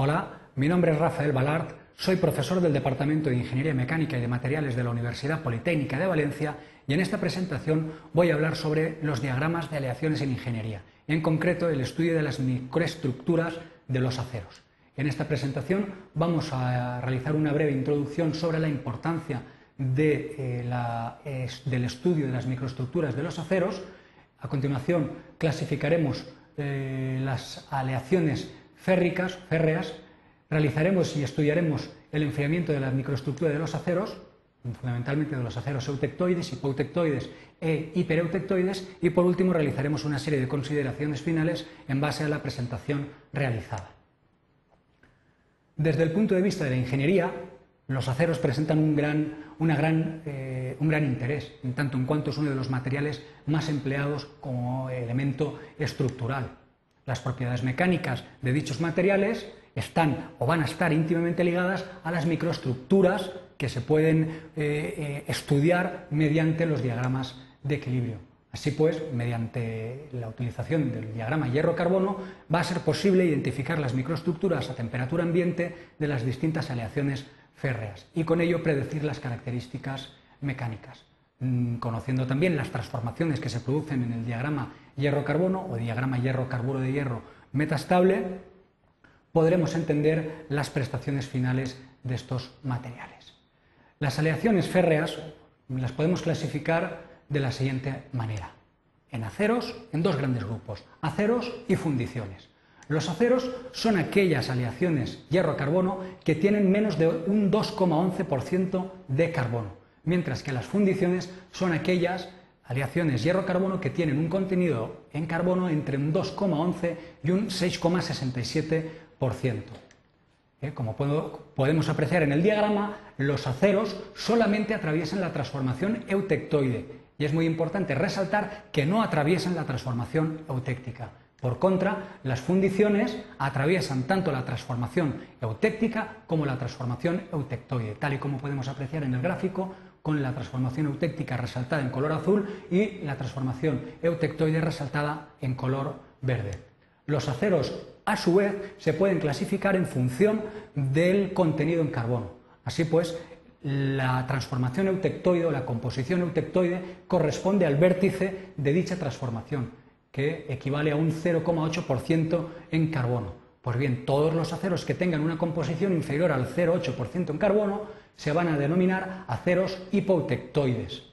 Hola, mi nombre es Rafael Balart, soy profesor del Departamento de Ingeniería Mecánica y de Materiales de la Universidad Politécnica de Valencia y en esta presentación voy a hablar sobre los diagramas de aleaciones en ingeniería, en concreto el estudio de las microestructuras de los aceros. En esta presentación vamos a realizar una breve introducción sobre la importancia eh, del estudio de las microestructuras de los aceros. A continuación clasificaremos eh, las aleaciones férricas, férreas, realizaremos y estudiaremos el enfriamiento de la microestructura de los aceros, fundamentalmente de los aceros eutectoides, hipoeutectoides e hipereutectoides, y por último realizaremos una serie de consideraciones finales en base a la presentación realizada. Desde el punto de vista de la ingeniería, los aceros presentan un gran, una gran, eh, un gran interés, en tanto en cuanto es uno de los materiales más empleados como elemento estructural. Las propiedades mecánicas de dichos materiales están o van a estar íntimamente ligadas a las microestructuras que se pueden eh, eh, estudiar mediante los diagramas de equilibrio. Así pues, mediante la utilización del diagrama hierro-carbono va a ser posible identificar las microestructuras a temperatura ambiente de las distintas aleaciones férreas y con ello predecir las características mecánicas. Mm, conociendo también las transformaciones que se producen en el diagrama hierro-carbono o diagrama hierro-carburo de hierro metastable, podremos entender las prestaciones finales de estos materiales. Las aleaciones férreas las podemos clasificar de la siguiente manera. En aceros, en dos grandes grupos, aceros y fundiciones. Los aceros son aquellas aleaciones hierro-carbono que tienen menos de un 2,11% de carbono mientras que las fundiciones son aquellas aleaciones hierro-carbono que tienen un contenido en carbono entre un 2,11 y un 6,67%. ¿Eh? Como podemos apreciar en el diagrama, los aceros solamente atraviesan la transformación eutectoide y es muy importante resaltar que no atraviesan la transformación eutéctica. Por contra, las fundiciones atraviesan tanto la transformación eutéctica como la transformación eutectoide, tal y como podemos apreciar en el gráfico con la transformación eutéctica resaltada en color azul y la transformación eutectoide resaltada en color verde. Los aceros, a su vez, se pueden clasificar en función del contenido en carbono. Así pues, la transformación eutectoide o la composición eutectoide corresponde al vértice de dicha transformación, que equivale a un 0,8% en carbono. Pues bien, todos los aceros que tengan una composición inferior al 0,8% en carbono se van a denominar aceros hipoutectoides.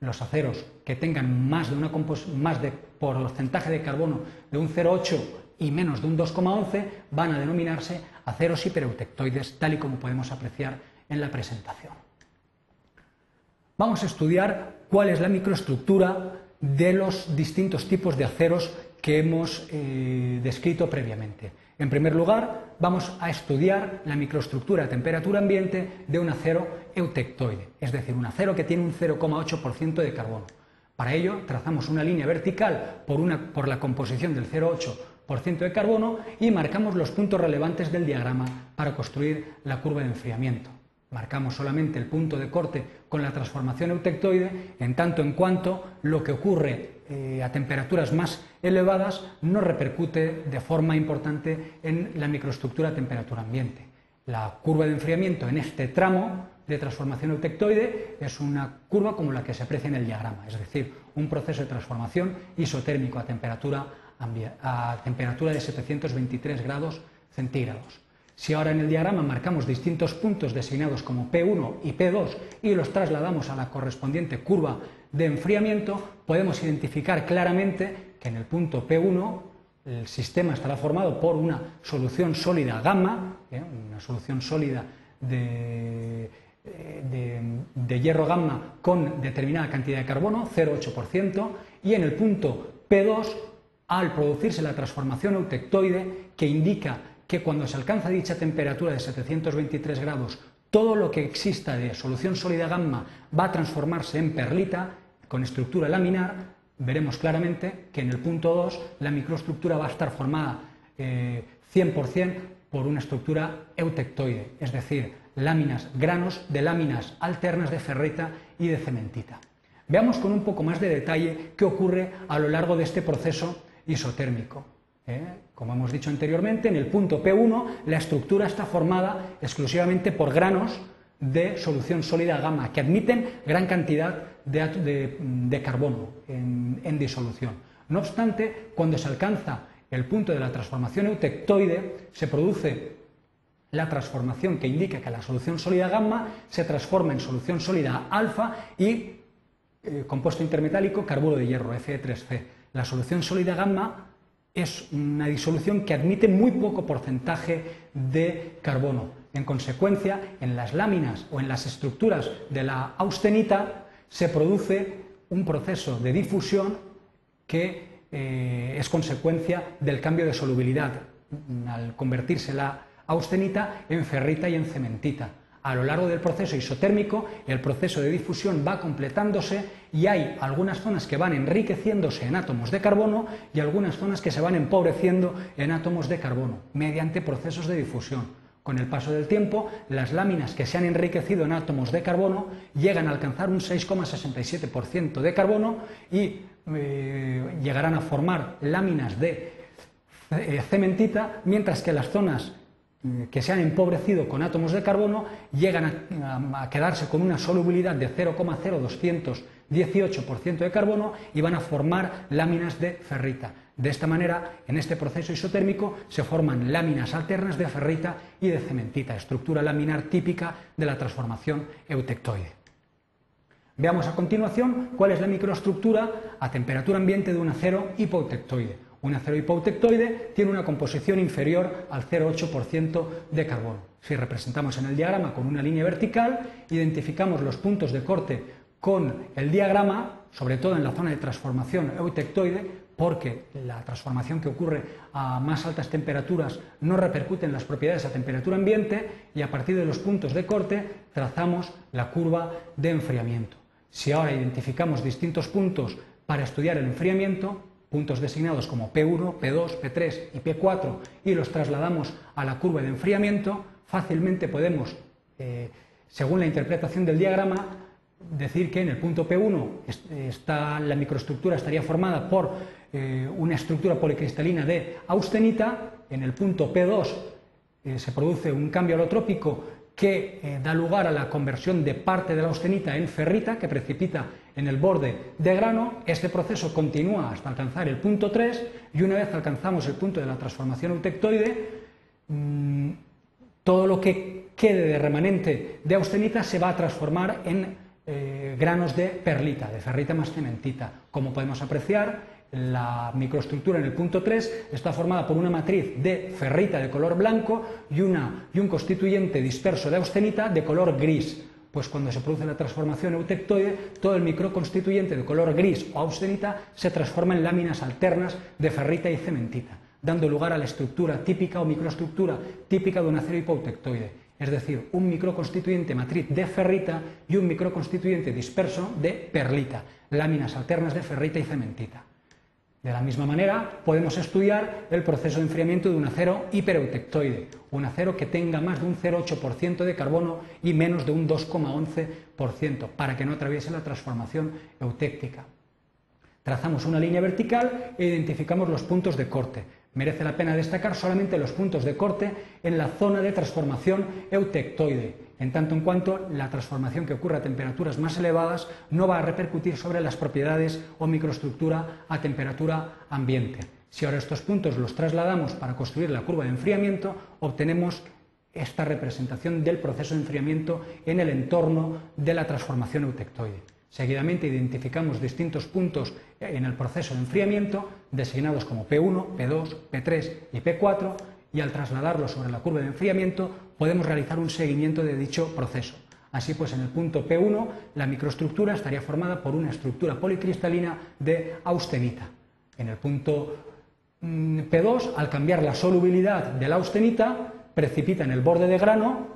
Los aceros que tengan más de, una más de porcentaje de carbono de un 0,8 y menos de un 2,11 van a denominarse aceros hipereutectoides, tal y como podemos apreciar en la presentación. Vamos a estudiar cuál es la microestructura de los distintos tipos de aceros que hemos eh, descrito previamente. En primer lugar, vamos a estudiar la microestructura a temperatura ambiente de un acero eutectoide, es decir, un acero que tiene un 0,8% de carbono. Para ello, trazamos una línea vertical por, por la composición del 0,8% de carbono y marcamos los puntos relevantes del diagrama para construir la curva de enfriamiento. Marcamos solamente el punto de corte con la transformación eutectoide, en tanto en cuanto lo que ocurre eh, a temperaturas más elevadas no repercute de forma importante en la microestructura a temperatura ambiente. La curva de enfriamiento en este tramo de transformación eutectoide es una curva como la que se aprecia en el diagrama, es decir, un proceso de transformación isotérmico a temperatura, a temperatura de 723 grados centígrados. Si ahora en el diagrama marcamos distintos puntos designados como P1 y P2 y los trasladamos a la correspondiente curva de enfriamiento, podemos identificar claramente que en el punto P1 el sistema estará formado por una solución sólida gamma, ¿eh? una solución sólida de, de, hierro gamma con determinada cantidad de carbono, 0,8%, y en el punto P2, al producirse la transformación eutectoide, que indica que cuando se alcanza dicha temperatura de 723 grados, todo lo que exista de solución sólida gamma va a transformarse en perlita con estructura laminar. Veremos claramente que en el punto 2 la microestructura va a estar formada 100% eh, por una estructura eutectoide, es decir, láminas, granos de láminas alternas de ferrita y de cementita. Veamos con un poco más de detalle qué ocurre a lo largo de este proceso isotérmico. Como hemos dicho anteriormente, en el punto P1 la estructura está formada exclusivamente por granos de solución sólida gamma que admiten gran cantidad de, carbono en, disolución. No obstante, cuando se alcanza el punto de la transformación eutectoide, se produce la transformación que indica que la solución sólida gamma se transforma en solución sólida alfa y eh, compuesto intermetálico carburo de hierro, Fe3C. La solución sólida gamma es una disolución que admite muy poco porcentaje de carbono. En consecuencia, en las láminas o en las estructuras de la austenita se produce un proceso de difusión que eh, es consecuencia del cambio de solubilidad al convertirse la austenita en ferrita y en cementita. A lo largo del proceso isotérmico, el proceso de difusión va completándose y hay algunas zonas que van enriqueciéndose en átomos de carbono y algunas zonas que se van empobreciendo en átomos de carbono mediante procesos de difusión. Con el paso del tiempo, las láminas que se han enriquecido en átomos de carbono llegan a alcanzar un 6,67% de carbono y eh, llegarán a formar láminas de eh, cementita, mientras que las zonas que se han empobrecido con átomos de carbono llegan a, quedarse con una solubilidad de 0,0218% de carbono y van a formar láminas de ferrita. De esta manera, en este proceso isotérmico se forman láminas alternas de ferrita y de cementita, estructura laminar típica de la transformación eutectoide. Veamos a continuación cuál es la microestructura a temperatura ambiente de un acero hipotectoide. Un acero hipotectoide tiene una composición inferior al 0,8% de carbono. Si representamos en el diagrama con una línea vertical, identificamos los puntos de corte con el diagrama, sobre todo en la zona de transformación eutectoide, porque la transformación que ocurre a más altas temperaturas no repercute en las propiedades a temperatura ambiente y a partir de los puntos de corte trazamos la curva de enfriamiento. Si ahora identificamos distintos puntos para estudiar el enfriamiento, puntos designados como P1, P2, P3 y P4 y los trasladamos a la curva de enfriamiento, fácilmente podemos, eh, según la interpretación del diagrama, decir que en el punto P1 está, la microestructura estaría formada por eh, una estructura policristalina de austenita, en el punto P2 eh, se produce un cambio alotrópico que eh, da lugar a la conversión de parte de la austenita en ferrita, que precipita en el borde de grano. Este proceso continúa hasta alcanzar el punto 3 y una vez alcanzamos el punto de la transformación eutectoide, mm, todo lo que quede de remanente de austenita se va a transformar en eh, granos de perlita, de ferrita más cementita. Como podemos apreciar, la microestructura en el punto 3 está formada por una matriz de ferrita de color blanco y, un constituyente disperso de austenita de color gris. Pues cuando se produce la transformación eutectoide, todo el microconstituyente de color gris o austenita se transforma en láminas alternas de ferrita y cementita, dando lugar a la estructura típica o microestructura típica de un acero hipotectoide, es decir, un microconstituyente matriz de ferrita y un microconstituyente disperso de perlita, láminas alternas de ferrita y cementita. De la misma manera, podemos estudiar el proceso de enfriamiento de un acero hipereutectoide, un acero que tenga más de un 0,8% de carbono y menos de un 2,11%, para que no atraviese la transformación eutéctica. Trazamos una línea vertical e identificamos los puntos de corte. Merece la pena destacar solamente los puntos de corte en la zona de transformación eutectoide, en tanto en cuanto la transformación que ocurre a temperaturas más elevadas no va a repercutir sobre las propiedades o microestructura a temperatura ambiente. Si ahora estos puntos los trasladamos para construir la curva de enfriamiento, obtenemos esta representación del proceso de enfriamiento en el entorno de la transformación eutectoide. Seguidamente identificamos distintos puntos en el proceso de enfriamiento, designados como P1, P2, P3 y P4, y al trasladarlos sobre la curva de enfriamiento podemos realizar un seguimiento de dicho proceso. Así pues, en el punto P1 la microestructura estaría formada por una estructura policristalina de austenita. En el punto mm, P2, al cambiar la solubilidad de la austenita, precipita en el borde de grano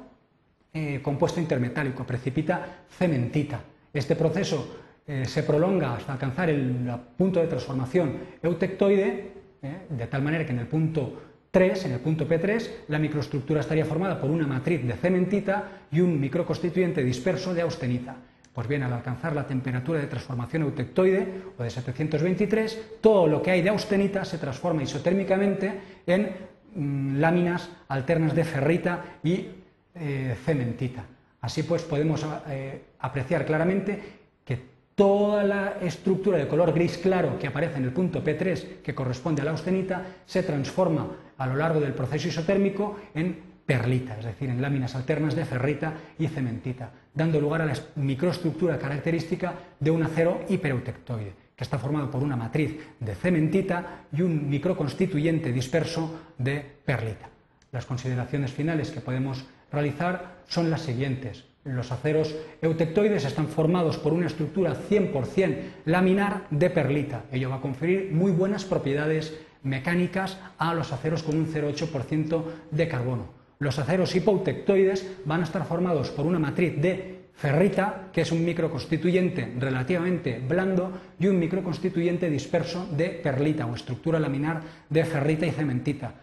eh, compuesto intermetálico, precipita cementita. Este proceso eh, se prolonga hasta alcanzar el punto de transformación eutectoide, eh, de tal manera que en el punto 3, en el punto P3, la microestructura estaría formada por una matriz de cementita y un microconstituyente disperso de austenita. Pues bien, al alcanzar la temperatura de transformación eutectoide o de 723, todo lo que hay de austenita se transforma isotérmicamente en mm, láminas alternas de ferrita y eh, cementita. Así pues podemos eh, apreciar claramente que toda la estructura de color gris claro que aparece en el punto P3, que corresponde a la austenita, se transforma a lo largo del proceso isotérmico en perlita, es decir, en láminas alternas de ferrita y cementita, dando lugar a la microestructura característica de un acero hipereutectoide, que está formado por una matriz de cementita y un microconstituyente disperso de perlita. Las consideraciones finales que podemos realizar son las siguientes. Los aceros eutectoides están formados por una estructura 100% laminar de perlita. Ello va a conferir muy buenas propiedades mecánicas a los aceros con un 0,8% de carbono. Los aceros hipoutectoides van a estar formados por una matriz de ferrita, que es un microconstituyente relativamente blando, y un microconstituyente disperso de perlita o estructura laminar de ferrita y cementita.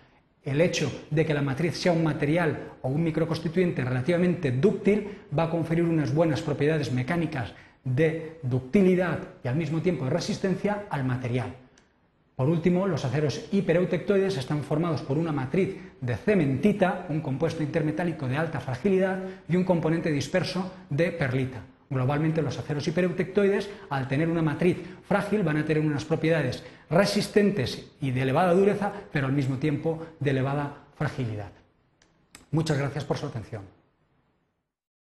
El hecho de que la matriz sea un material o un microconstituyente relativamente dúctil va a conferir unas buenas propiedades mecánicas de ductilidad y al mismo tiempo de resistencia al material. Por último, los aceros hipereutectoides están formados por una matriz de cementita, un compuesto intermetálico de alta fragilidad, y un componente disperso de perlita. Globalmente, los aceros hipereutectoides, al tener una matriz frágil, van a tener unas propiedades resistentes y de elevada dureza, pero al mismo tiempo de elevada fragilidad. Muchas gracias por su atención.